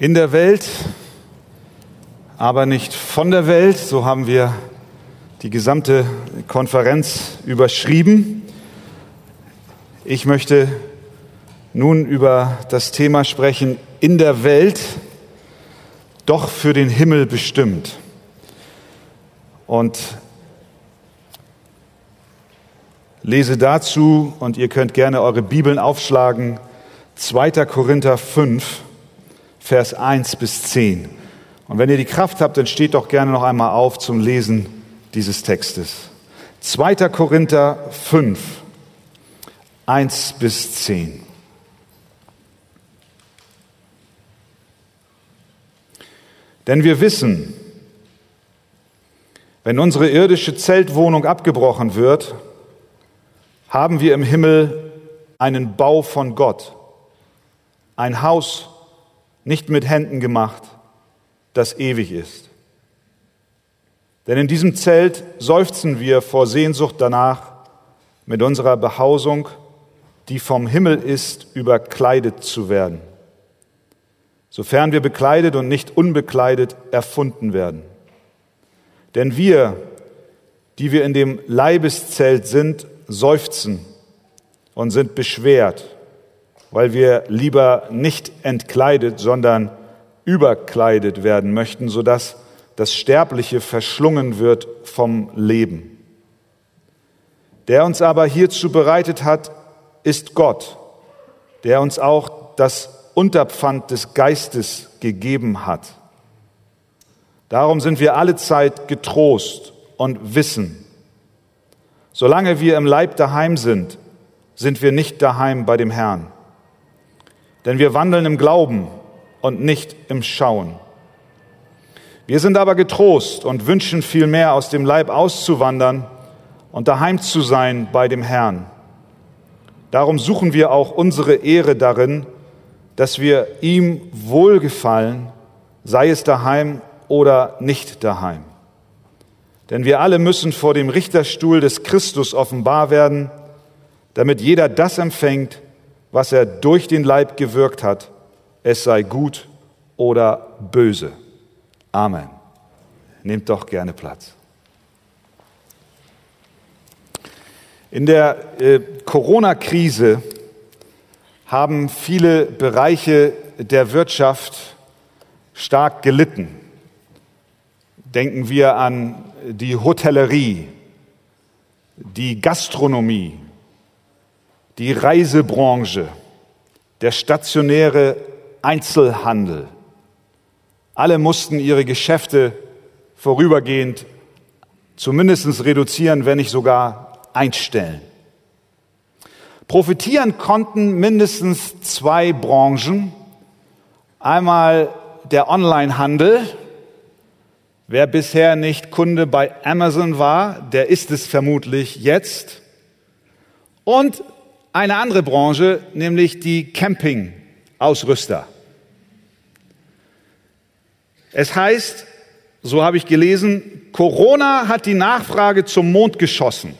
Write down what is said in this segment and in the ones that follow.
in der Welt, aber nicht von der Welt. So haben wir die gesamte Konferenz überschrieben. Ich möchte nun über das Thema sprechen, in der Welt, doch für den Himmel bestimmt. Und lese dazu, und ihr könnt gerne eure Bibeln aufschlagen, 2. Korinther 5, Vers 1 bis 10. Und wenn ihr die Kraft habt, dann steht doch gerne noch einmal auf zum Lesen dieses Textes. 2. Korinther 5, 1 bis 10. Denn wir wissen, wenn unsere irdische Zeltwohnung abgebrochen wird, haben wir im Himmel einen Bau von Gott, ein Haus nicht mit Händen gemacht, das ewig ist. Denn in diesem Zelt seufzen wir vor Sehnsucht danach, mit unserer Behausung, die vom Himmel ist, überkleidet zu werden, sofern wir bekleidet und nicht unbekleidet erfunden werden. Denn wir, die wir in dem Leibeszelt sind, seufzen und sind beschwert, weil wir lieber nicht entkleidet, sondern überkleidet werden möchten, sodass das Sterbliche verschlungen wird vom Leben. Der uns aber hierzu bereitet hat, ist Gott, der uns auch das Unterpfand des Geistes gegeben hat. Darum sind wir alle Zeit getrost und wissen, Solange wir im Leib daheim sind, sind wir nicht daheim bei dem Herrn. Denn wir wandeln im Glauben und nicht im Schauen. Wir sind aber getrost und wünschen vielmehr aus dem Leib auszuwandern und daheim zu sein bei dem Herrn. Darum suchen wir auch unsere Ehre darin, dass wir ihm wohlgefallen, sei es daheim oder nicht daheim. Denn wir alle müssen vor dem Richterstuhl des Christus offenbar werden, damit jeder das empfängt, was er durch den Leib gewirkt hat, es sei gut oder böse. Amen. Nehmt doch gerne Platz. In der äh, Corona-Krise haben viele Bereiche der Wirtschaft stark gelitten. Denken wir an die Hotellerie, die Gastronomie, die Reisebranche, der stationäre Einzelhandel. Alle mussten ihre Geschäfte vorübergehend zumindest reduzieren, wenn nicht sogar einstellen. Profitieren konnten mindestens zwei Branchen. Einmal der Onlinehandel, Wer bisher nicht Kunde bei Amazon war, der ist es vermutlich jetzt. Und eine andere Branche, nämlich die Campingausrüster. Es heißt, so habe ich gelesen, Corona hat die Nachfrage zum Mond geschossen.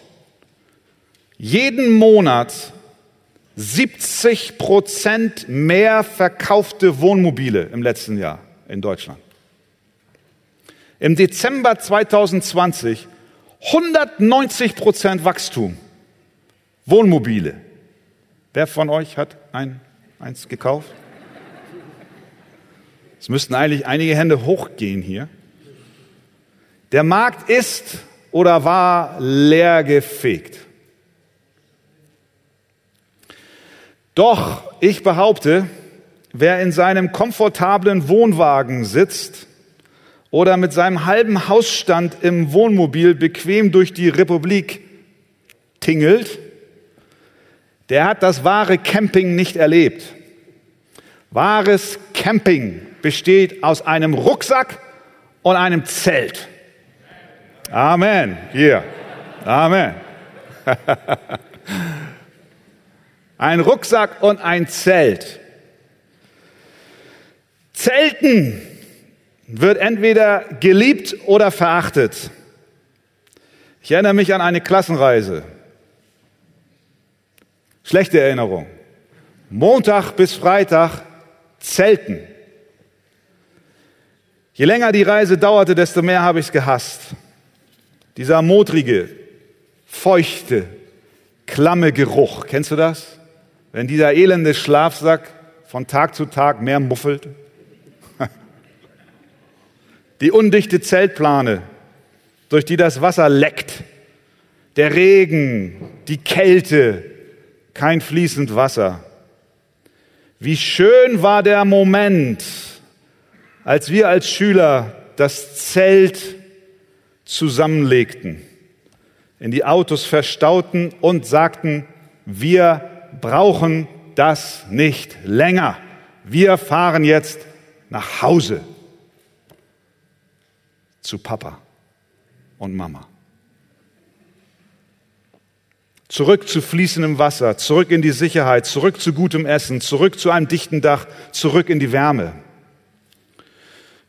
Jeden Monat 70 Prozent mehr verkaufte Wohnmobile im letzten Jahr in Deutschland. Im Dezember 2020 190 Prozent Wachstum. Wohnmobile. Wer von euch hat ein, eins gekauft? Es müssten eigentlich einige Hände hochgehen hier. Der Markt ist oder war leer gefegt. Doch ich behaupte, wer in seinem komfortablen Wohnwagen sitzt, oder mit seinem halben Hausstand im Wohnmobil bequem durch die Republik tingelt, der hat das wahre Camping nicht erlebt. Wahres Camping besteht aus einem Rucksack und einem Zelt. Amen. Hier. Amen. ein Rucksack und ein Zelt. Zelten wird entweder geliebt oder verachtet. Ich erinnere mich an eine Klassenreise. Schlechte Erinnerung. Montag bis Freitag zelten. Je länger die Reise dauerte, desto mehr habe ich es gehasst. Dieser modrige, feuchte, klamme Geruch, kennst du das? Wenn dieser elende Schlafsack von Tag zu Tag mehr muffelt. Die undichte Zeltplane, durch die das Wasser leckt. Der Regen, die Kälte, kein fließend Wasser. Wie schön war der Moment, als wir als Schüler das Zelt zusammenlegten, in die Autos verstauten und sagten, wir brauchen das nicht länger. Wir fahren jetzt nach Hause zu Papa und Mama. Zurück zu fließendem Wasser, zurück in die Sicherheit, zurück zu gutem Essen, zurück zu einem dichten Dach, zurück in die Wärme.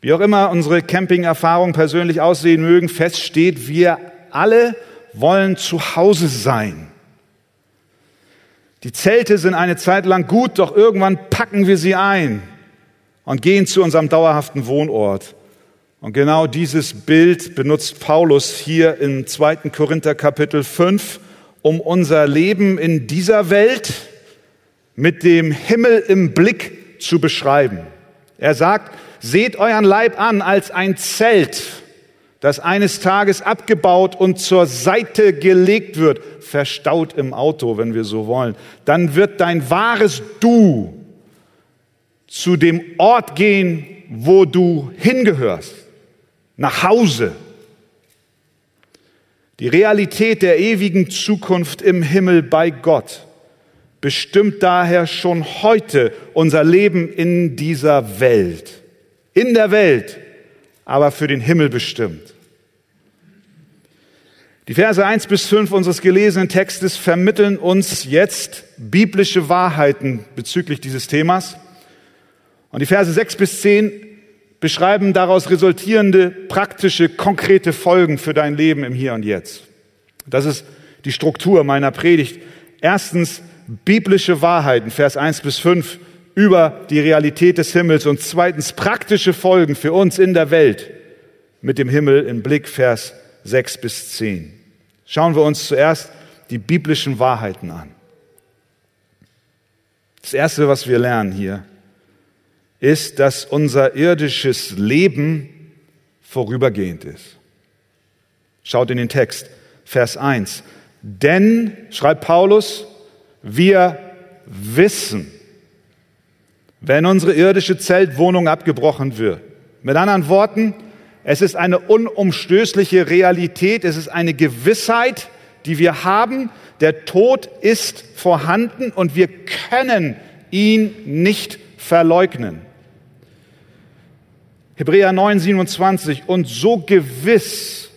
Wie auch immer unsere Camping-Erfahrungen persönlich aussehen mögen, feststeht, wir alle wollen zu Hause sein. Die Zelte sind eine Zeit lang gut, doch irgendwann packen wir sie ein und gehen zu unserem dauerhaften Wohnort. Und genau dieses Bild benutzt Paulus hier im 2. Korinther Kapitel 5, um unser Leben in dieser Welt mit dem Himmel im Blick zu beschreiben. Er sagt, seht euren Leib an als ein Zelt, das eines Tages abgebaut und zur Seite gelegt wird, verstaut im Auto, wenn wir so wollen. Dann wird dein wahres Du zu dem Ort gehen, wo du hingehörst, nach Hause. Die Realität der ewigen Zukunft im Himmel bei Gott bestimmt daher schon heute unser Leben in dieser Welt in der Welt, aber für den Himmel bestimmt. Die Verse 1 bis 5 unseres gelesenen Textes vermitteln uns jetzt biblische Wahrheiten bezüglich dieses Themas. Und die Verse 6 bis 10 beschreiben daraus resultierende praktische, konkrete Folgen für dein Leben im Hier und Jetzt. Das ist die Struktur meiner Predigt. Erstens biblische Wahrheiten, Vers 1 bis 5 über die Realität des Himmels und zweitens praktische Folgen für uns in der Welt mit dem Himmel im Blick, Vers 6 bis 10. Schauen wir uns zuerst die biblischen Wahrheiten an. Das Erste, was wir lernen hier, ist, dass unser irdisches Leben vorübergehend ist. Schaut in den Text, Vers 1. Denn, schreibt Paulus, wir wissen, wenn unsere irdische Zeltwohnung abgebrochen wird. Mit anderen Worten, es ist eine unumstößliche Realität, es ist eine Gewissheit, die wir haben. Der Tod ist vorhanden und wir können ihn nicht verleugnen. Hebräer 9, 27. Und so gewiss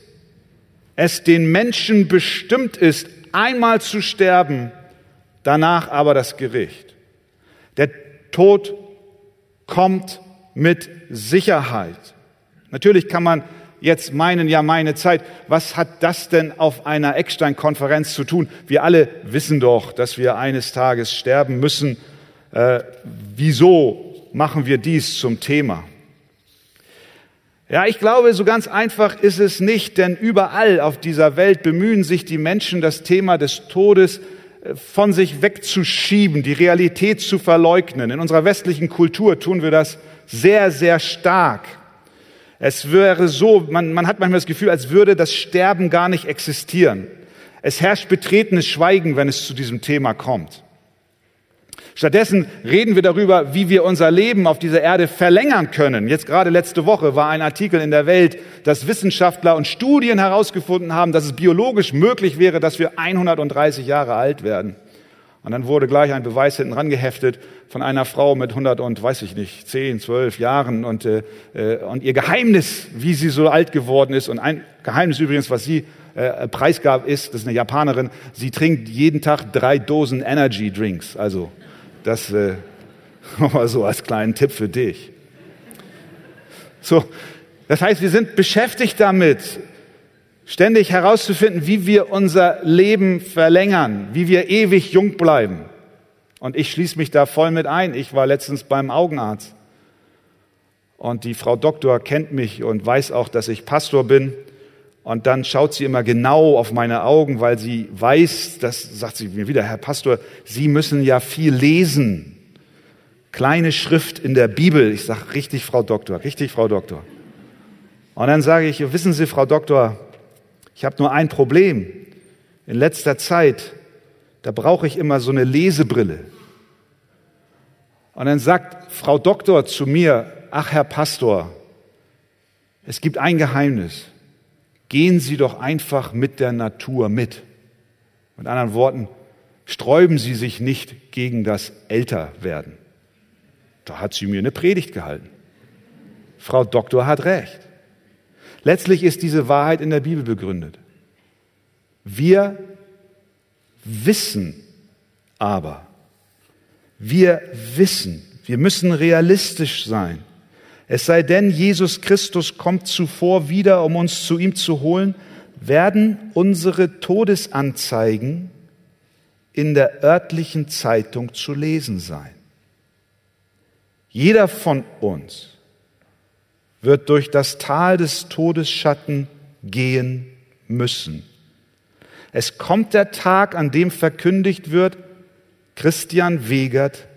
es den Menschen bestimmt ist, einmal zu sterben, danach aber das Gericht. Der Tod kommt mit Sicherheit. Natürlich kann man jetzt meinen, ja meine Zeit, was hat das denn auf einer Eckstein-Konferenz zu tun? Wir alle wissen doch, dass wir eines Tages sterben müssen. Äh, wieso machen wir dies zum Thema? Ja, ich glaube, so ganz einfach ist es nicht, denn überall auf dieser Welt bemühen sich die Menschen, das Thema des Todes von sich wegzuschieben, die Realität zu verleugnen. In unserer westlichen Kultur tun wir das sehr, sehr stark. Es wäre so, man, man hat manchmal das Gefühl, als würde das Sterben gar nicht existieren. Es herrscht betretenes Schweigen, wenn es zu diesem Thema kommt. Stattdessen reden wir darüber, wie wir unser Leben auf dieser Erde verlängern können. Jetzt gerade letzte Woche war ein Artikel in der Welt, dass Wissenschaftler und Studien herausgefunden haben, dass es biologisch möglich wäre, dass wir 130 Jahre alt werden. Und dann wurde gleich ein Beweis hinten rangeheftet von einer Frau mit 100 und weiß ich nicht, 10, 12 Jahren und, äh, äh, und ihr Geheimnis, wie sie so alt geworden ist. Und ein Geheimnis übrigens, was sie äh, preisgab, ist, das ist eine Japanerin, sie trinkt jeden Tag drei Dosen Energy Drinks. Also das äh, mal so als kleinen Tipp für dich. So, das heißt, wir sind beschäftigt damit, ständig herauszufinden, wie wir unser Leben verlängern, wie wir ewig jung bleiben. Und ich schließe mich da voll mit ein. Ich war letztens beim Augenarzt. und die Frau Doktor kennt mich und weiß auch, dass ich Pastor bin. Und dann schaut sie immer genau auf meine Augen, weil sie weiß, das sagt sie mir wieder, Herr Pastor, Sie müssen ja viel lesen. Kleine Schrift in der Bibel. Ich sage, richtig, Frau Doktor, richtig, Frau Doktor. Und dann sage ich, wissen Sie, Frau Doktor, ich habe nur ein Problem. In letzter Zeit, da brauche ich immer so eine Lesebrille. Und dann sagt Frau Doktor zu mir, ach Herr Pastor, es gibt ein Geheimnis. Gehen Sie doch einfach mit der Natur mit. Mit anderen Worten, sträuben Sie sich nicht gegen das Älterwerden. Da hat sie mir eine Predigt gehalten. Frau Doktor hat recht. Letztlich ist diese Wahrheit in der Bibel begründet. Wir wissen aber, wir wissen, wir müssen realistisch sein. Es sei denn, Jesus Christus kommt zuvor wieder, um uns zu ihm zu holen, werden unsere Todesanzeigen in der örtlichen Zeitung zu lesen sein. Jeder von uns wird durch das Tal des Todesschatten gehen müssen. Es kommt der Tag, an dem verkündigt wird, Christian Wegert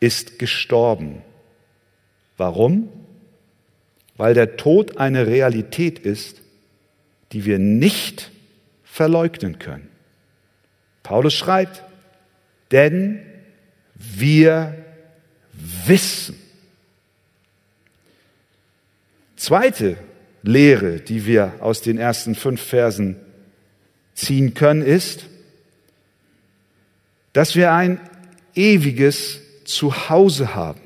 ist gestorben. Warum? Weil der Tod eine Realität ist, die wir nicht verleugnen können. Paulus schreibt, denn wir wissen. Zweite Lehre, die wir aus den ersten fünf Versen ziehen können, ist, dass wir ein ewiges Zuhause haben.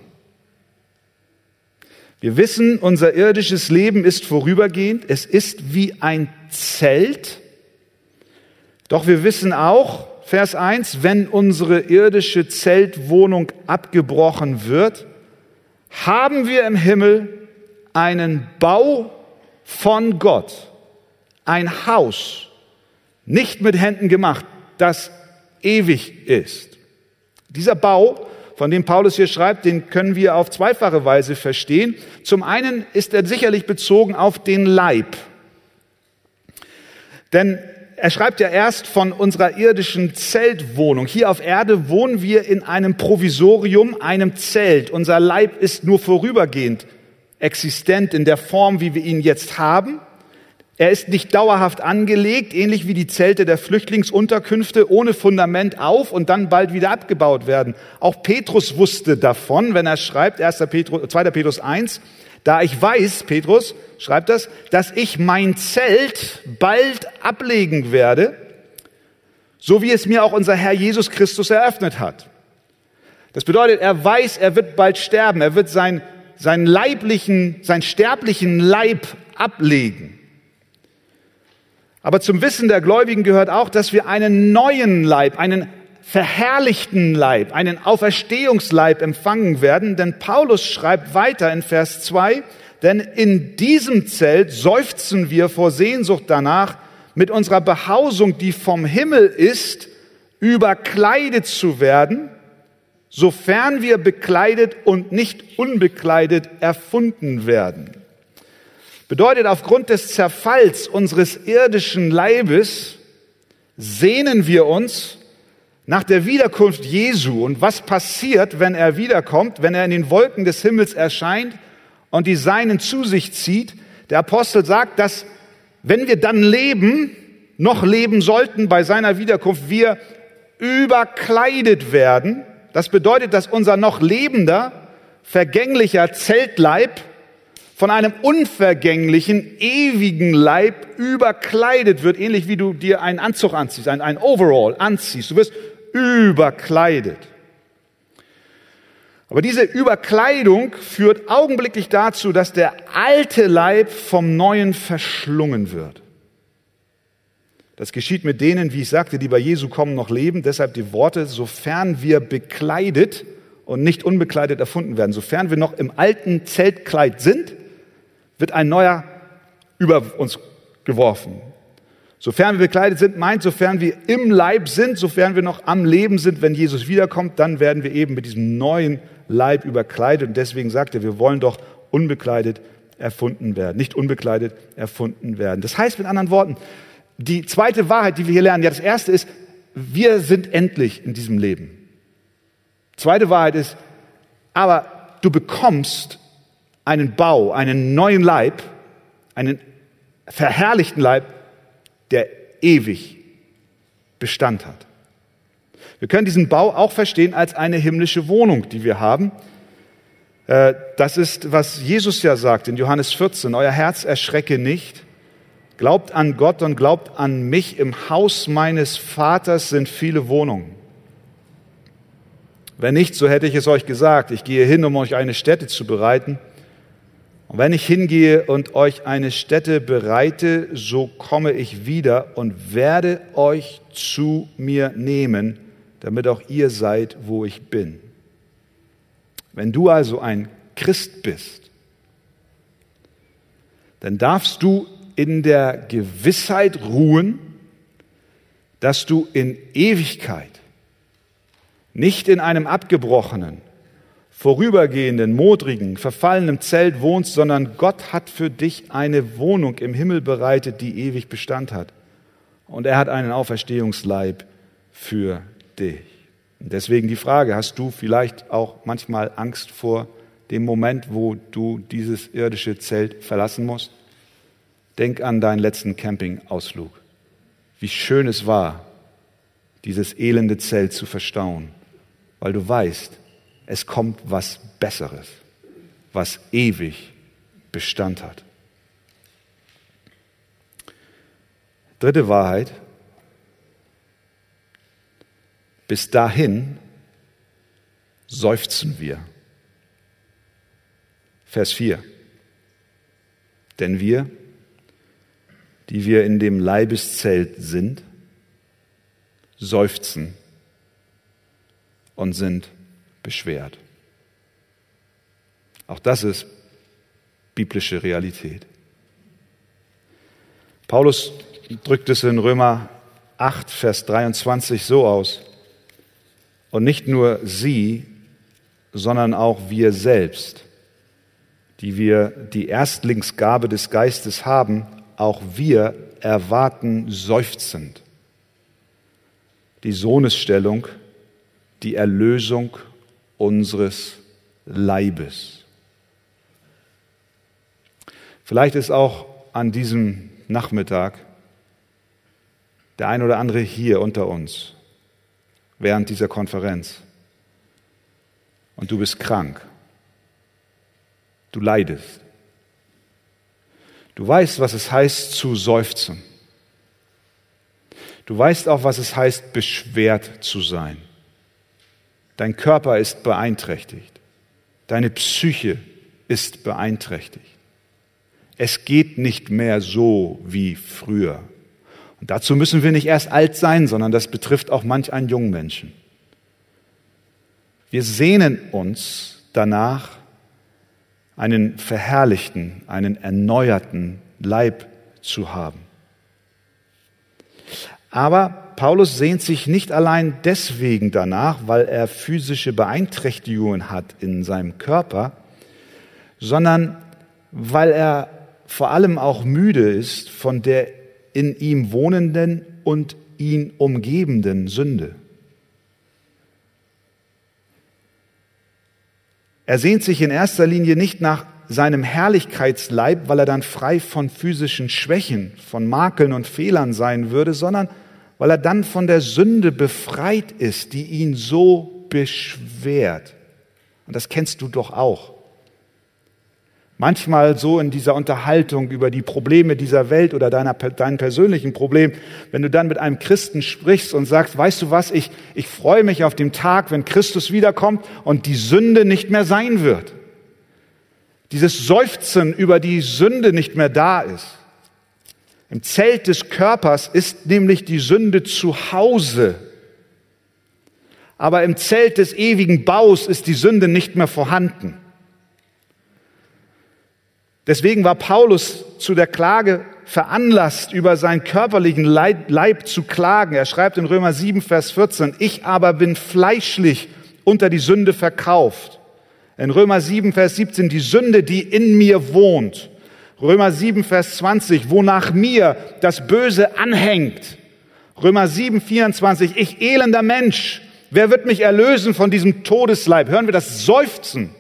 Wir wissen, unser irdisches Leben ist vorübergehend, es ist wie ein Zelt. Doch wir wissen auch, Vers 1, wenn unsere irdische Zeltwohnung abgebrochen wird, haben wir im Himmel einen Bau von Gott, ein Haus, nicht mit Händen gemacht, das ewig ist. Dieser Bau, von dem Paulus hier schreibt, den können wir auf zweifache Weise verstehen. Zum einen ist er sicherlich bezogen auf den Leib. Denn er schreibt ja erst von unserer irdischen Zeltwohnung. Hier auf Erde wohnen wir in einem Provisorium, einem Zelt. Unser Leib ist nur vorübergehend existent in der Form, wie wir ihn jetzt haben. Er ist nicht dauerhaft angelegt, ähnlich wie die Zelte der Flüchtlingsunterkünfte, ohne Fundament auf und dann bald wieder abgebaut werden. Auch Petrus wusste davon, wenn er schreibt, 1. Petrus, 2. Petrus 1, da ich weiß, Petrus schreibt das, dass ich mein Zelt bald ablegen werde, so wie es mir auch unser Herr Jesus Christus eröffnet hat. Das bedeutet, er weiß, er wird bald sterben, er wird sein, seinen leiblichen, seinen sterblichen Leib ablegen. Aber zum Wissen der Gläubigen gehört auch, dass wir einen neuen Leib, einen verherrlichten Leib, einen Auferstehungsleib empfangen werden, denn Paulus schreibt weiter in Vers 2, denn in diesem Zelt seufzen wir vor Sehnsucht danach, mit unserer Behausung, die vom Himmel ist, überkleidet zu werden, sofern wir bekleidet und nicht unbekleidet erfunden werden. Bedeutet, aufgrund des Zerfalls unseres irdischen Leibes sehnen wir uns nach der Wiederkunft Jesu. Und was passiert, wenn er wiederkommt, wenn er in den Wolken des Himmels erscheint und die Seinen zu sich zieht? Der Apostel sagt, dass wenn wir dann leben, noch leben sollten bei seiner Wiederkunft, wir überkleidet werden. Das bedeutet, dass unser noch lebender, vergänglicher Zeltleib von einem unvergänglichen, ewigen Leib überkleidet wird, ähnlich wie du dir einen Anzug anziehst, ein, ein Overall anziehst. Du wirst überkleidet. Aber diese Überkleidung führt augenblicklich dazu, dass der alte Leib vom neuen verschlungen wird. Das geschieht mit denen, wie ich sagte, die bei Jesu kommen, noch leben. Deshalb die Worte, sofern wir bekleidet und nicht unbekleidet erfunden werden, sofern wir noch im alten Zeltkleid sind, wird ein neuer über uns geworfen. Sofern wir bekleidet sind, meint, sofern wir im Leib sind, sofern wir noch am Leben sind, wenn Jesus wiederkommt, dann werden wir eben mit diesem neuen Leib überkleidet. Und deswegen sagt er, wir wollen doch unbekleidet erfunden werden, nicht unbekleidet erfunden werden. Das heißt mit anderen Worten, die zweite Wahrheit, die wir hier lernen, ja, das erste ist, wir sind endlich in diesem Leben. Zweite Wahrheit ist, aber du bekommst einen Bau, einen neuen Leib, einen verherrlichten Leib, der ewig Bestand hat. Wir können diesen Bau auch verstehen als eine himmlische Wohnung, die wir haben. Äh, das ist, was Jesus ja sagt in Johannes 14. Euer Herz erschrecke nicht. Glaubt an Gott und glaubt an mich. Im Haus meines Vaters sind viele Wohnungen. Wenn nicht, so hätte ich es euch gesagt. Ich gehe hin, um euch eine Stätte zu bereiten. Und wenn ich hingehe und euch eine Stätte bereite, so komme ich wieder und werde euch zu mir nehmen, damit auch ihr seid, wo ich bin. Wenn du also ein Christ bist, dann darfst du in der Gewissheit ruhen, dass du in Ewigkeit, nicht in einem abgebrochenen, vorübergehenden, modrigen, verfallenen Zelt wohnst, sondern Gott hat für dich eine Wohnung im Himmel bereitet, die ewig Bestand hat. Und er hat einen Auferstehungsleib für dich. Und deswegen die Frage, hast du vielleicht auch manchmal Angst vor dem Moment, wo du dieses irdische Zelt verlassen musst? Denk an deinen letzten Campingausflug. Wie schön es war, dieses elende Zelt zu verstauen, weil du weißt, es kommt was Besseres, was ewig Bestand hat. Dritte Wahrheit. Bis dahin seufzen wir. Vers 4. Denn wir, die wir in dem Leibeszelt sind, seufzen und sind beschwert. Auch das ist biblische Realität. Paulus drückt es in Römer 8, Vers 23 so aus. Und nicht nur sie, sondern auch wir selbst, die wir die Erstlingsgabe des Geistes haben, auch wir erwarten seufzend die Sohnesstellung, die Erlösung unseres Leibes. Vielleicht ist auch an diesem Nachmittag der ein oder andere hier unter uns während dieser Konferenz und du bist krank. Du leidest. Du weißt, was es heißt zu seufzen. Du weißt auch, was es heißt, beschwert zu sein. Dein Körper ist beeinträchtigt. Deine Psyche ist beeinträchtigt. Es geht nicht mehr so wie früher. Und dazu müssen wir nicht erst alt sein, sondern das betrifft auch manch einen jungen Menschen. Wir sehnen uns danach, einen verherrlichten, einen erneuerten Leib zu haben. Aber Paulus sehnt sich nicht allein deswegen danach, weil er physische Beeinträchtigungen hat in seinem Körper, sondern weil er vor allem auch müde ist von der in ihm wohnenden und ihn umgebenden Sünde. Er sehnt sich in erster Linie nicht nach seinem Herrlichkeitsleib, weil er dann frei von physischen Schwächen, von Makeln und Fehlern sein würde, sondern weil er dann von der Sünde befreit ist, die ihn so beschwert. Und das kennst du doch auch. Manchmal so in dieser Unterhaltung über die Probleme dieser Welt oder deiner, dein persönlichen Problem, wenn du dann mit einem Christen sprichst und sagst, weißt du was, ich, ich freue mich auf den Tag, wenn Christus wiederkommt und die Sünde nicht mehr sein wird. Dieses Seufzen über die Sünde nicht mehr da ist. Im Zelt des Körpers ist nämlich die Sünde zu Hause. Aber im Zelt des ewigen Baus ist die Sünde nicht mehr vorhanden. Deswegen war Paulus zu der Klage veranlasst, über seinen körperlichen Leib, zu klagen. Er schreibt in Römer 7, Vers 14, ich aber bin fleischlich unter die Sünde verkauft. In Römer 7, Vers 17, die Sünde, die in mir wohnt. Römer 7, Vers 20, wonach mir das Böse anhängt. Römer 7, 24, ich elender Mensch, wer wird mich erlösen von diesem Todesleib? Hören wir das Seufzen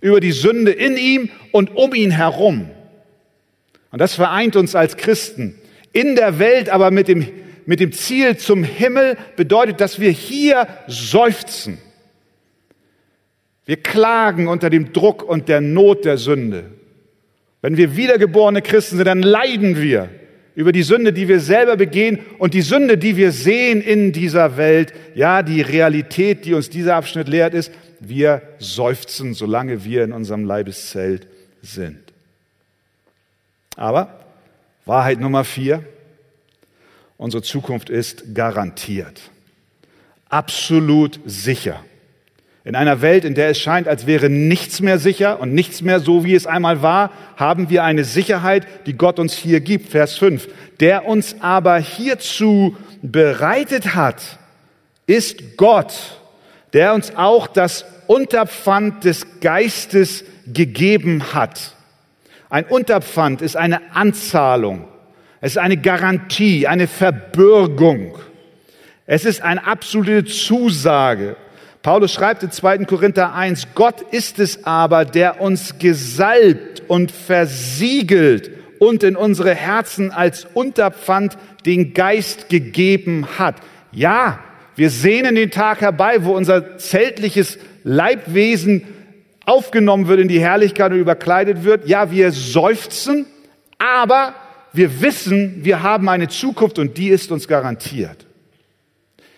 über die Sünde in ihm und um ihn herum. Und das vereint uns als Christen. In der Welt, aber mit dem, mit dem Ziel zum Himmel bedeutet, dass wir hier seufzen. Wir klagen unter dem Druck und der Not der Sünde. Wenn wir wiedergeborene Christen sind, dann leiden wir über die Sünde, die wir selber begehen und die Sünde, die wir sehen in dieser Welt. Ja, die Realität, die uns dieser Abschnitt lehrt, ist, wir seufzen, solange wir in unserem Leibeszelt sind. Aber Wahrheit Nummer vier, unsere Zukunft ist garantiert, absolut sicher. In einer Welt, in der es scheint, als wäre nichts mehr sicher und nichts mehr so, wie es einmal war, haben wir eine Sicherheit, die Gott uns hier gibt. Vers 5. Der uns aber hierzu bereitet hat, ist Gott, der uns auch das Unterpfand des Geistes gegeben hat. Ein Unterpfand ist eine Anzahlung. Es ist eine Garantie, eine Verbürgung. Es ist eine absolute Zusage. Paulus schreibt in 2. Korinther 1, Gott ist es aber, der uns gesalbt und versiegelt und in unsere Herzen als Unterpfand den Geist gegeben hat. Ja, wir sehnen den Tag herbei, wo unser zeltliches Leibwesen aufgenommen wird in die Herrlichkeit und überkleidet wird. Ja, wir seufzen, aber wir wissen, wir haben eine Zukunft und die ist uns garantiert.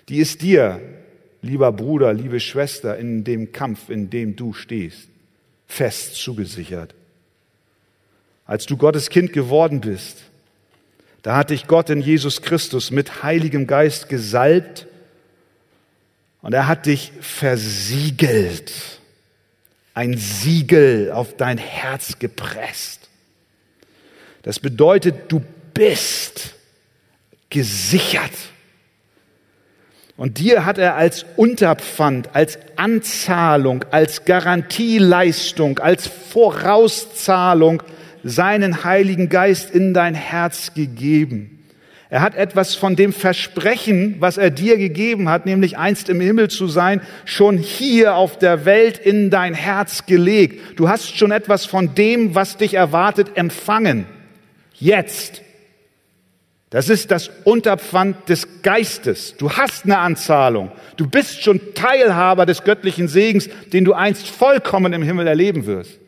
Die ist dir lieber Bruder, liebe Schwester, in dem Kampf, in dem du stehst, fest zugesichert. Als du Gottes Kind geworden bist, da hat dich Gott in Jesus Christus mit Heiligem Geist gesalbt und er hat dich versiegelt, ein Siegel auf dein Herz gepresst. Das bedeutet, du bist gesichert. Und dir hat er als Unterpfand, als Anzahlung, als Garantieleistung, als Vorauszahlung seinen Heiligen Geist in dein Herz gegeben. Er hat etwas von dem Versprechen, was er dir gegeben hat, nämlich einst im Himmel zu sein, schon hier auf der Welt in dein Herz gelegt. Du hast schon etwas von dem, was dich erwartet, empfangen. Jetzt. Das ist das Unterpfand des Geistes. Du hast eine Anzahlung. Du bist schon Teilhaber des göttlichen Segens, den du einst vollkommen im Himmel erleben wirst.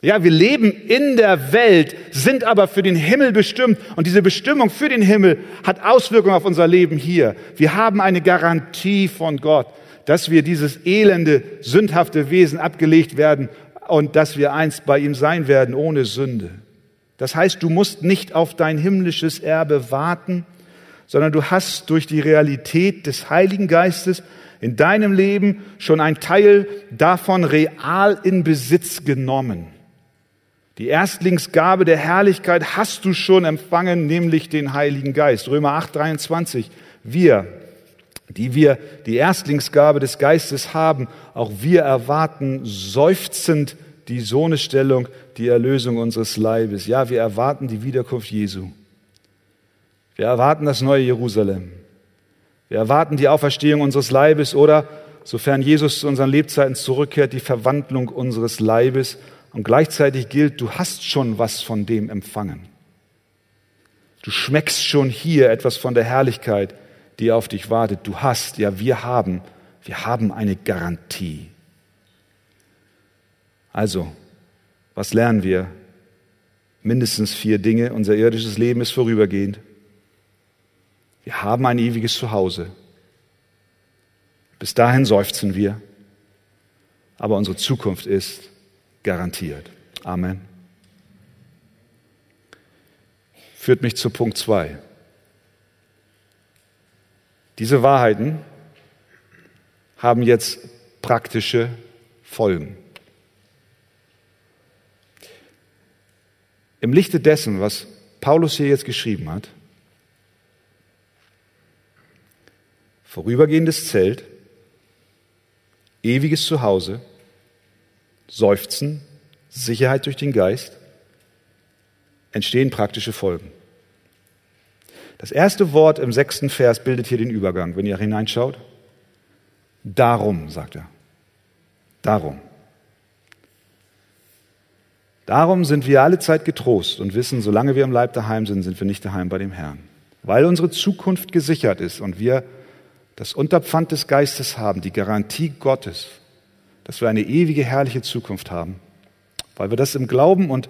Ja, wir leben in der Welt, sind aber für den Himmel bestimmt. Und diese Bestimmung für den Himmel hat Auswirkungen auf unser Leben hier. Wir haben eine Garantie von Gott, dass wir dieses elende, sündhafte Wesen abgelegt werden und dass wir einst bei ihm sein werden ohne Sünde. Das heißt, du musst nicht auf dein himmlisches Erbe warten, sondern du hast durch die Realität des Heiligen Geistes in deinem Leben schon ein Teil davon real in Besitz genommen. Die Erstlingsgabe der Herrlichkeit hast du schon empfangen, nämlich den Heiligen Geist. Römer 8, 23. Wir, die wir die Erstlingsgabe des Geistes haben, auch wir erwarten seufzend die Sohnestellung, die Erlösung unseres Leibes. Ja, wir erwarten die Wiederkunft Jesu. Wir erwarten das neue Jerusalem. Wir erwarten die Auferstehung unseres Leibes oder, sofern Jesus zu unseren Lebzeiten zurückkehrt, die Verwandlung unseres Leibes. Und gleichzeitig gilt, du hast schon was von dem empfangen. Du schmeckst schon hier etwas von der Herrlichkeit, die auf dich wartet. Du hast, ja, wir haben, wir haben eine Garantie. Also, was lernen wir? Mindestens vier Dinge. Unser irdisches Leben ist vorübergehend. Wir haben ein ewiges Zuhause. Bis dahin seufzen wir. Aber unsere Zukunft ist garantiert. Amen. Führt mich zu Punkt zwei. Diese Wahrheiten haben jetzt praktische Folgen. Im Lichte dessen, was Paulus hier jetzt geschrieben hat, vorübergehendes Zelt, ewiges Zuhause, Seufzen, Sicherheit durch den Geist, entstehen praktische Folgen. Das erste Wort im sechsten Vers bildet hier den Übergang, wenn ihr hineinschaut. Darum, sagt er. Darum. Darum sind wir alle Zeit getrost und wissen, solange wir im Leib daheim sind, sind wir nicht daheim bei dem Herrn. Weil unsere Zukunft gesichert ist und wir das Unterpfand des Geistes haben, die Garantie Gottes, dass wir eine ewige, herrliche Zukunft haben. Weil wir das im Glauben und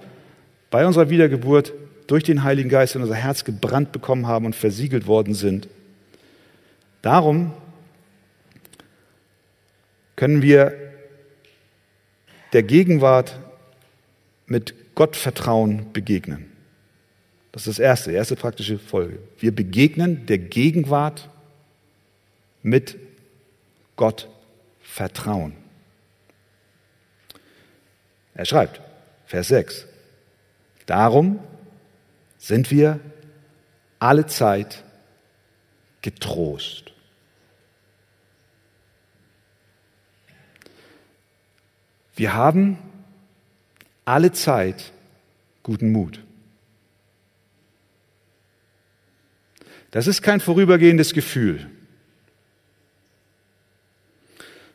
bei unserer Wiedergeburt durch den Heiligen Geist in unser Herz gebrannt bekommen haben und versiegelt worden sind. Darum können wir der Gegenwart mit Gottvertrauen begegnen. Das ist das erste, erste praktische Folge. Wir begegnen der Gegenwart mit Gottvertrauen. Er schreibt, Vers 6, darum sind wir alle Zeit getrost. Wir haben alle Zeit guten Mut. Das ist kein vorübergehendes Gefühl,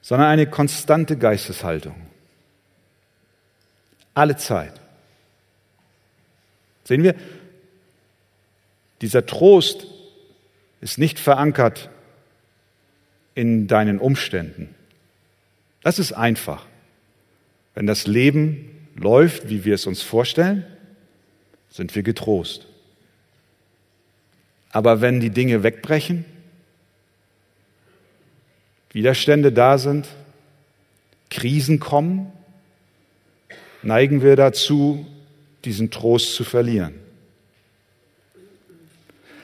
sondern eine konstante Geisteshaltung. Alle Zeit. Sehen wir, dieser Trost ist nicht verankert in deinen Umständen. Das ist einfach. Wenn das Leben läuft, wie wir es uns vorstellen, sind wir getrost. Aber wenn die Dinge wegbrechen, Widerstände da sind, Krisen kommen, neigen wir dazu, diesen Trost zu verlieren.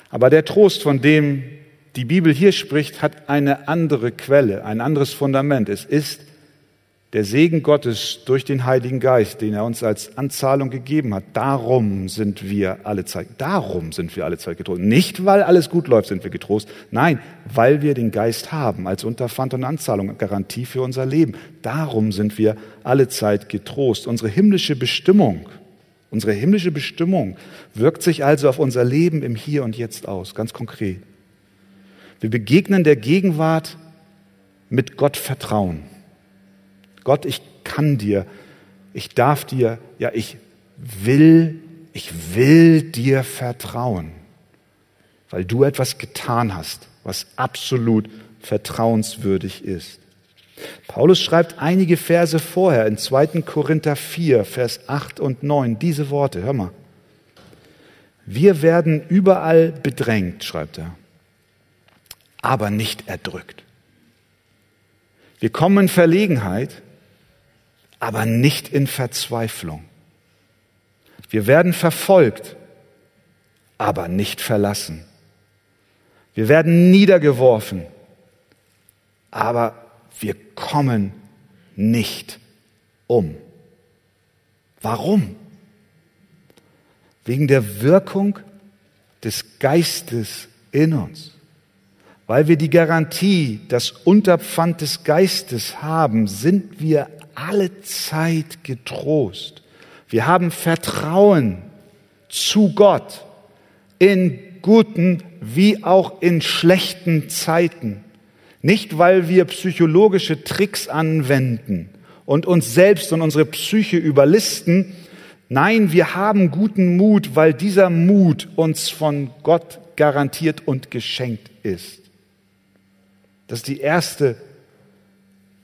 Aber der Trost, von dem die Bibel hier spricht, hat eine andere Quelle, ein anderes Fundament. Es ist der Segen Gottes durch den Heiligen Geist, den er uns als Anzahlung gegeben hat. Darum sind wir alle Zeit, darum sind wir alle Zeit getrost. Nicht, weil alles gut läuft, sind wir getrost. Nein, weil wir den Geist haben als Unterpfand und Anzahlung, Garantie für unser Leben. Darum sind wir alle Zeit getrost. Unsere himmlische Bestimmung, unsere himmlische Bestimmung wirkt sich also auf unser Leben im Hier und Jetzt aus, ganz konkret. Wir begegnen der Gegenwart mit Gott Vertrauen. Gott, ich kann dir, ich darf dir, ja, ich will, ich will dir vertrauen, weil du etwas getan hast, was absolut vertrauenswürdig ist. Paulus schreibt einige Verse vorher in 2. Korinther 4, Vers 8 und 9 diese Worte. Hör mal. Wir werden überall bedrängt, schreibt er, aber nicht erdrückt. Wir kommen in Verlegenheit, aber nicht in Verzweiflung. Wir werden verfolgt, aber nicht verlassen. Wir werden niedergeworfen, aber wir kommen nicht um. Warum? Wegen der Wirkung des Geistes in uns. Weil wir die Garantie, das Unterpfand des Geistes haben, sind wir alle Zeit getrost. Wir haben Vertrauen zu Gott in guten wie auch in schlechten Zeiten. Nicht, weil wir psychologische Tricks anwenden und uns selbst und unsere Psyche überlisten. Nein, wir haben guten Mut, weil dieser Mut uns von Gott garantiert und geschenkt ist. Das ist die erste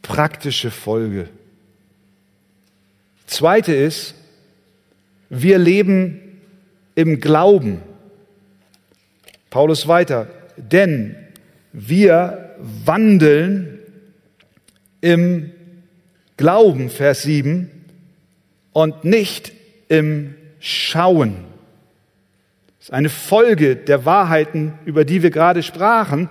praktische Folge Zweite ist, wir leben im Glauben. Paulus weiter, denn wir wandeln im Glauben, Vers 7, und nicht im Schauen. Das ist eine Folge der Wahrheiten, über die wir gerade sprachen.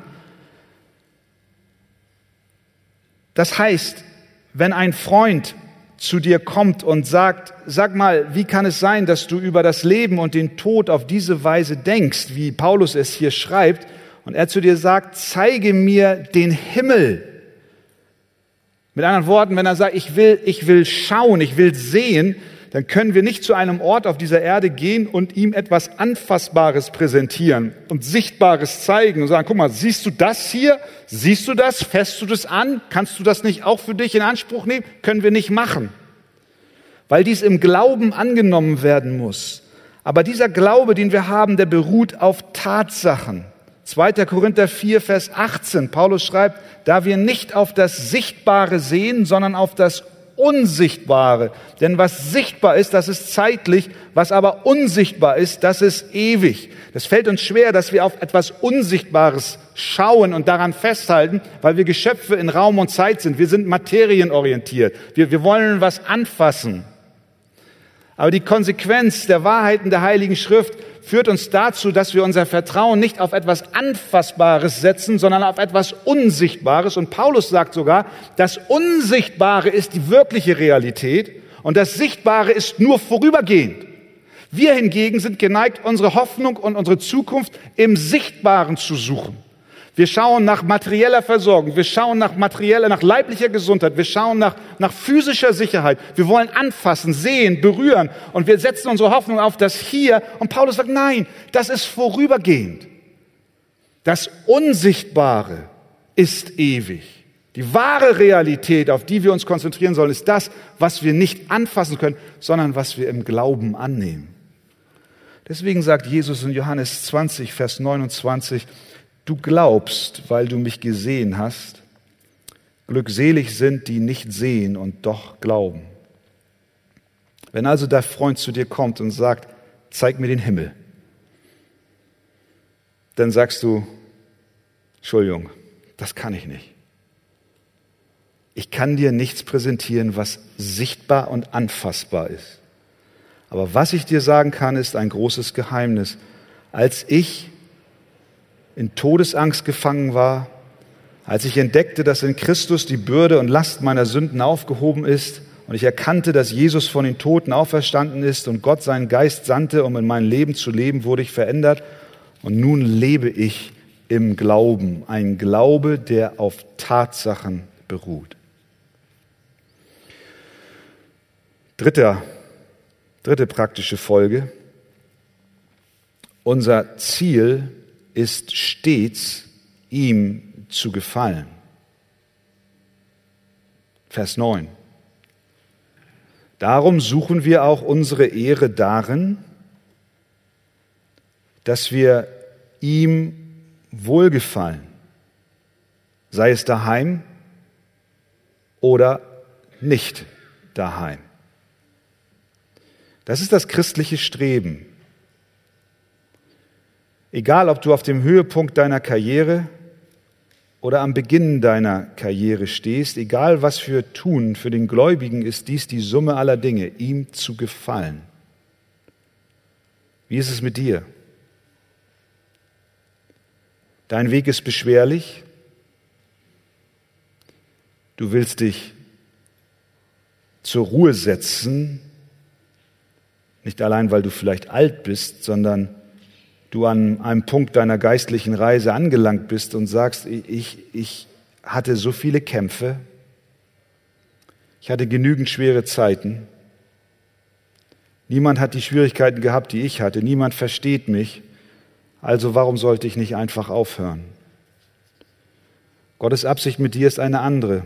Das heißt, wenn ein Freund zu dir kommt und sagt, sag mal, wie kann es sein, dass du über das Leben und den Tod auf diese Weise denkst, wie Paulus es hier schreibt, und er zu dir sagt, zeige mir den Himmel. Mit anderen Worten, wenn er sagt, ich will, ich will schauen, ich will sehen, dann können wir nicht zu einem Ort auf dieser Erde gehen und ihm etwas Anfassbares präsentieren und Sichtbares zeigen und sagen, guck mal, siehst du das hier? Siehst du das? Fässt du das an? Kannst du das nicht auch für dich in Anspruch nehmen? Können wir nicht machen. Weil dies im Glauben angenommen werden muss. Aber dieser Glaube, den wir haben, der beruht auf Tatsachen. 2. Korinther 4, Vers 18. Paulus schreibt, da wir nicht auf das Sichtbare sehen, sondern auf das Unsichtbare. Denn was sichtbar ist, das ist zeitlich, was aber unsichtbar ist, das ist ewig. Das fällt uns schwer, dass wir auf etwas Unsichtbares schauen und daran festhalten, weil wir Geschöpfe in Raum und Zeit sind. Wir sind materienorientiert. Wir, wir wollen was anfassen. Aber die Konsequenz der Wahrheiten der Heiligen Schrift führt uns dazu, dass wir unser Vertrauen nicht auf etwas Anfassbares setzen, sondern auf etwas Unsichtbares. Und Paulus sagt sogar, das Unsichtbare ist die wirkliche Realität und das Sichtbare ist nur vorübergehend. Wir hingegen sind geneigt, unsere Hoffnung und unsere Zukunft im Sichtbaren zu suchen. Wir schauen nach materieller Versorgung, wir schauen nach materieller, nach leiblicher Gesundheit, wir schauen nach, nach physischer Sicherheit. Wir wollen anfassen, sehen, berühren und wir setzen unsere Hoffnung auf das Hier. Und Paulus sagt, nein, das ist vorübergehend. Das Unsichtbare ist ewig. Die wahre Realität, auf die wir uns konzentrieren sollen, ist das, was wir nicht anfassen können, sondern was wir im Glauben annehmen. Deswegen sagt Jesus in Johannes 20, Vers 29, Du glaubst, weil du mich gesehen hast. Glückselig sind, die nicht sehen und doch glauben. Wenn also der Freund zu dir kommt und sagt, zeig mir den Himmel, dann sagst du, Entschuldigung, das kann ich nicht. Ich kann dir nichts präsentieren, was sichtbar und anfassbar ist. Aber was ich dir sagen kann, ist ein großes Geheimnis. Als ich in Todesangst gefangen war, als ich entdeckte, dass in Christus die Bürde und Last meiner Sünden aufgehoben ist und ich erkannte, dass Jesus von den Toten auferstanden ist und Gott seinen Geist sandte, um in mein Leben zu leben, wurde ich verändert und nun lebe ich im Glauben, ein Glaube, der auf Tatsachen beruht. Dritter, dritte praktische Folge. Unser Ziel ist stets ihm zu gefallen. Vers 9. Darum suchen wir auch unsere Ehre darin, dass wir ihm wohlgefallen, sei es daheim oder nicht daheim. Das ist das christliche Streben. Egal, ob du auf dem Höhepunkt deiner Karriere oder am Beginn deiner Karriere stehst, egal was wir tun, für den Gläubigen ist dies die Summe aller Dinge, ihm zu gefallen. Wie ist es mit dir? Dein Weg ist beschwerlich. Du willst dich zur Ruhe setzen, nicht allein, weil du vielleicht alt bist, sondern du an einem Punkt deiner geistlichen Reise angelangt bist und sagst, ich, ich hatte so viele Kämpfe, ich hatte genügend schwere Zeiten, niemand hat die Schwierigkeiten gehabt, die ich hatte, niemand versteht mich, also warum sollte ich nicht einfach aufhören? Gottes Absicht mit dir ist eine andere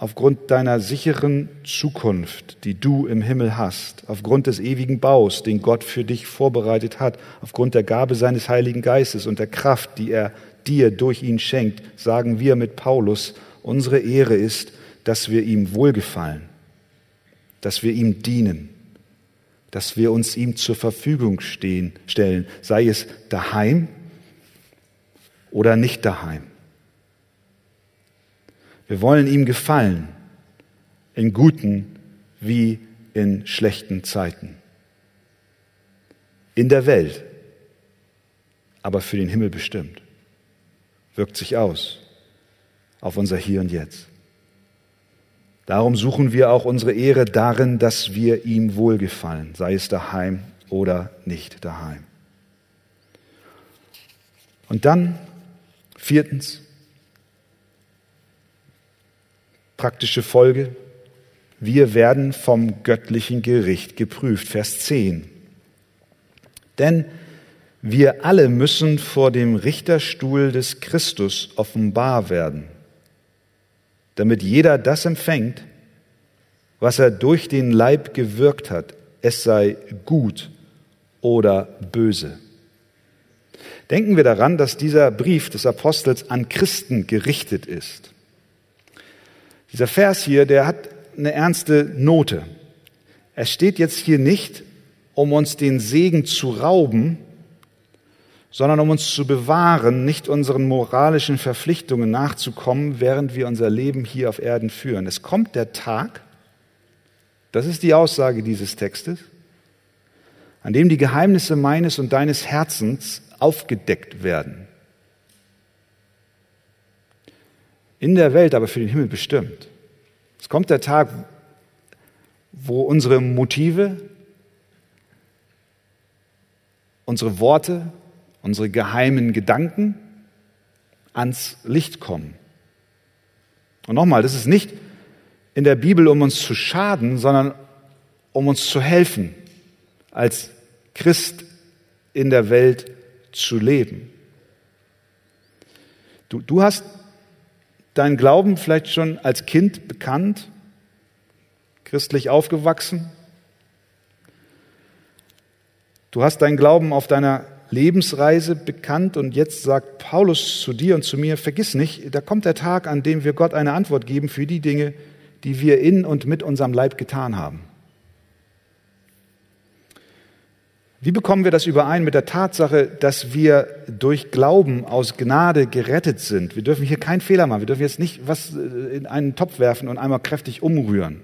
aufgrund deiner sicheren Zukunft, die du im Himmel hast, aufgrund des ewigen Baus, den Gott für dich vorbereitet hat, aufgrund der Gabe seines Heiligen Geistes und der Kraft, die er dir durch ihn schenkt, sagen wir mit Paulus, unsere Ehre ist, dass wir ihm wohlgefallen, dass wir ihm dienen, dass wir uns ihm zur Verfügung stehen, stellen, sei es daheim oder nicht daheim. Wir wollen ihm gefallen, in guten wie in schlechten Zeiten. In der Welt, aber für den Himmel bestimmt. Wirkt sich aus auf unser Hier und Jetzt. Darum suchen wir auch unsere Ehre darin, dass wir ihm wohlgefallen, sei es daheim oder nicht daheim. Und dann, viertens, Praktische Folge, wir werden vom göttlichen Gericht geprüft. Vers 10. Denn wir alle müssen vor dem Richterstuhl des Christus offenbar werden, damit jeder das empfängt, was er durch den Leib gewirkt hat, es sei gut oder böse. Denken wir daran, dass dieser Brief des Apostels an Christen gerichtet ist. Dieser Vers hier, der hat eine ernste Note. Er steht jetzt hier nicht, um uns den Segen zu rauben, sondern um uns zu bewahren, nicht unseren moralischen Verpflichtungen nachzukommen, während wir unser Leben hier auf Erden führen. Es kommt der Tag, das ist die Aussage dieses Textes, an dem die Geheimnisse meines und deines Herzens aufgedeckt werden. In der Welt, aber für den Himmel bestimmt. Es kommt der Tag, wo unsere Motive, unsere Worte, unsere geheimen Gedanken ans Licht kommen. Und nochmal, das ist nicht in der Bibel, um uns zu schaden, sondern um uns zu helfen, als Christ in der Welt zu leben. Du, du hast deinen Glauben vielleicht schon als Kind bekannt, christlich aufgewachsen. Du hast deinen Glauben auf deiner Lebensreise bekannt und jetzt sagt Paulus zu dir und zu mir, vergiss nicht, da kommt der Tag, an dem wir Gott eine Antwort geben für die Dinge, die wir in und mit unserem Leib getan haben. Wie bekommen wir das überein mit der Tatsache, dass wir durch Glauben aus Gnade gerettet sind? Wir dürfen hier keinen Fehler machen. Wir dürfen jetzt nicht was äh, in einen Topf werfen und einmal kräftig umrühren.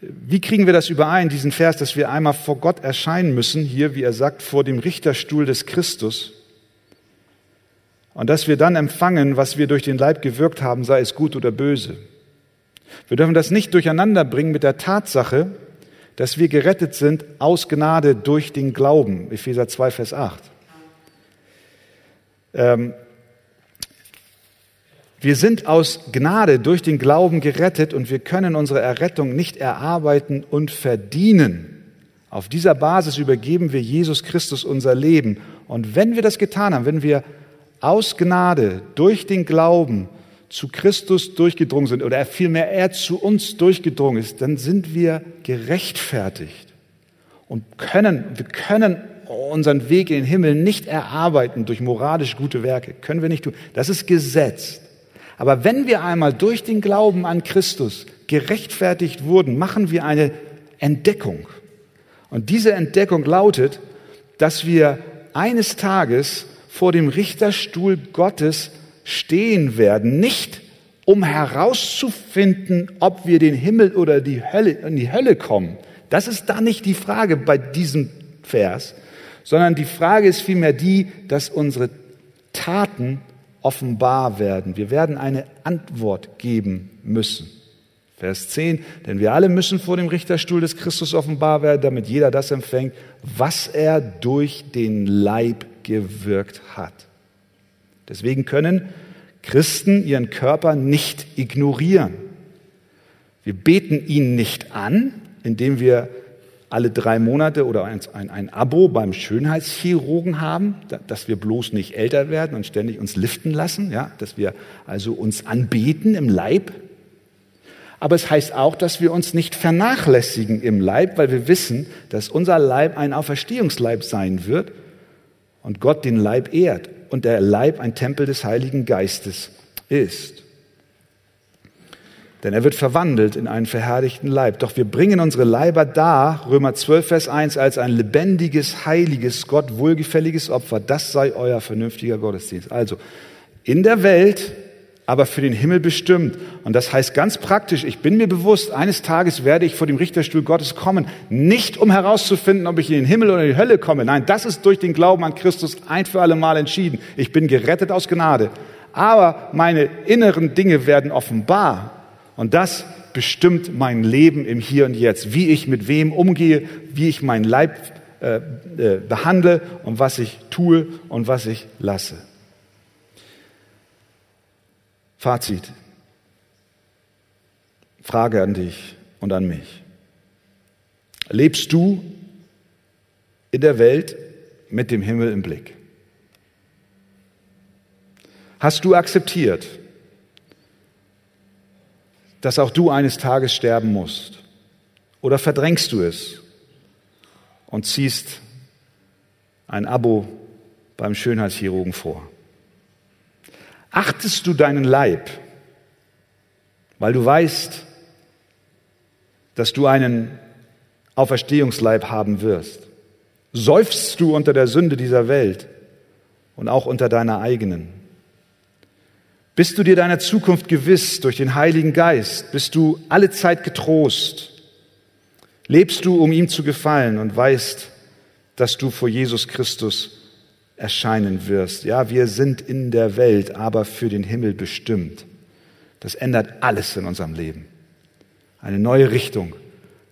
Wie kriegen wir das überein, diesen Vers, dass wir einmal vor Gott erscheinen müssen, hier, wie er sagt, vor dem Richterstuhl des Christus, und dass wir dann empfangen, was wir durch den Leib gewirkt haben, sei es gut oder böse. Wir dürfen das nicht durcheinander bringen mit der Tatsache, dass wir gerettet sind aus Gnade durch den Glauben. Epheser 2, Vers 8. Ähm, wir sind aus Gnade durch den Glauben gerettet und wir können unsere Errettung nicht erarbeiten und verdienen. Auf dieser Basis übergeben wir Jesus Christus unser Leben. Und wenn wir das getan haben, wenn wir aus Gnade durch den Glauben zu Christus durchgedrungen sind oder vielmehr er zu uns durchgedrungen ist, dann sind wir gerechtfertigt und können, wir können unseren Weg in den Himmel nicht erarbeiten durch moralisch gute Werke. Können wir nicht tun. Das ist Gesetz. Aber wenn wir einmal durch den Glauben an Christus gerechtfertigt wurden, machen wir eine Entdeckung. Und diese Entdeckung lautet, dass wir eines Tages vor dem Richterstuhl Gottes stehen werden, nicht um herauszufinden, ob wir den Himmel oder die Hölle, in die Hölle kommen. Das ist da nicht die Frage bei diesem Vers, sondern die Frage ist vielmehr die, dass unsere Taten offenbar werden. Wir werden eine Antwort geben müssen. Vers 10, denn wir alle müssen vor dem Richterstuhl des Christus offenbar werden, damit jeder das empfängt, was er durch den Leib gewirkt hat. Deswegen können Christen ihren Körper nicht ignorieren. Wir beten ihn nicht an, indem wir alle drei Monate oder ein, ein, Abo beim Schönheitschirurgen haben, dass wir bloß nicht älter werden und ständig uns liften lassen, ja, dass wir also uns anbeten im Leib. Aber es heißt auch, dass wir uns nicht vernachlässigen im Leib, weil wir wissen, dass unser Leib ein Auferstehungsleib sein wird und Gott den Leib ehrt und der Leib ein Tempel des Heiligen Geistes ist. Denn er wird verwandelt in einen verherrlichten Leib. Doch wir bringen unsere Leiber da, Römer 12, Vers 1, als ein lebendiges, heiliges, Gott wohlgefälliges Opfer. Das sei euer vernünftiger Gottesdienst. Also, in der Welt aber für den Himmel bestimmt. Und das heißt ganz praktisch, ich bin mir bewusst, eines Tages werde ich vor dem Richterstuhl Gottes kommen, nicht um herauszufinden, ob ich in den Himmel oder in die Hölle komme. Nein, das ist durch den Glauben an Christus ein für alle Mal entschieden. Ich bin gerettet aus Gnade. Aber meine inneren Dinge werden offenbar. Und das bestimmt mein Leben im Hier und Jetzt, wie ich mit wem umgehe, wie ich meinen Leib äh, äh, behandle und was ich tue und was ich lasse. Fazit. Frage an dich und an mich. Lebst du in der Welt mit dem Himmel im Blick? Hast du akzeptiert, dass auch du eines Tages sterben musst? Oder verdrängst du es und ziehst ein Abo beim Schönheitschirurgen vor? Achtest du deinen Leib, weil du weißt, dass du einen Auferstehungsleib haben wirst? Seufzt du unter der Sünde dieser Welt und auch unter deiner eigenen? Bist du dir deiner Zukunft gewiss durch den Heiligen Geist? Bist du alle Zeit getrost? Lebst du, um ihm zu gefallen und weißt, dass du vor Jesus Christus erscheinen wirst? Ja, wir sind in der Welt, aber für den Himmel bestimmt. Das ändert alles in unserem Leben. Eine neue Richtung,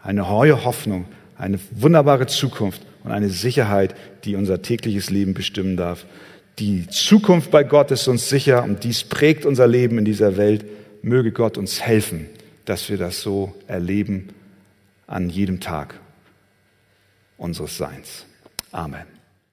eine neue Hoffnung, eine wunderbare Zukunft und eine Sicherheit, die unser tägliches Leben bestimmen darf. Die Zukunft bei Gott ist uns sicher und dies prägt unser Leben in dieser Welt. Möge Gott uns helfen, dass wir das so erleben an jedem Tag unseres Seins. Amen.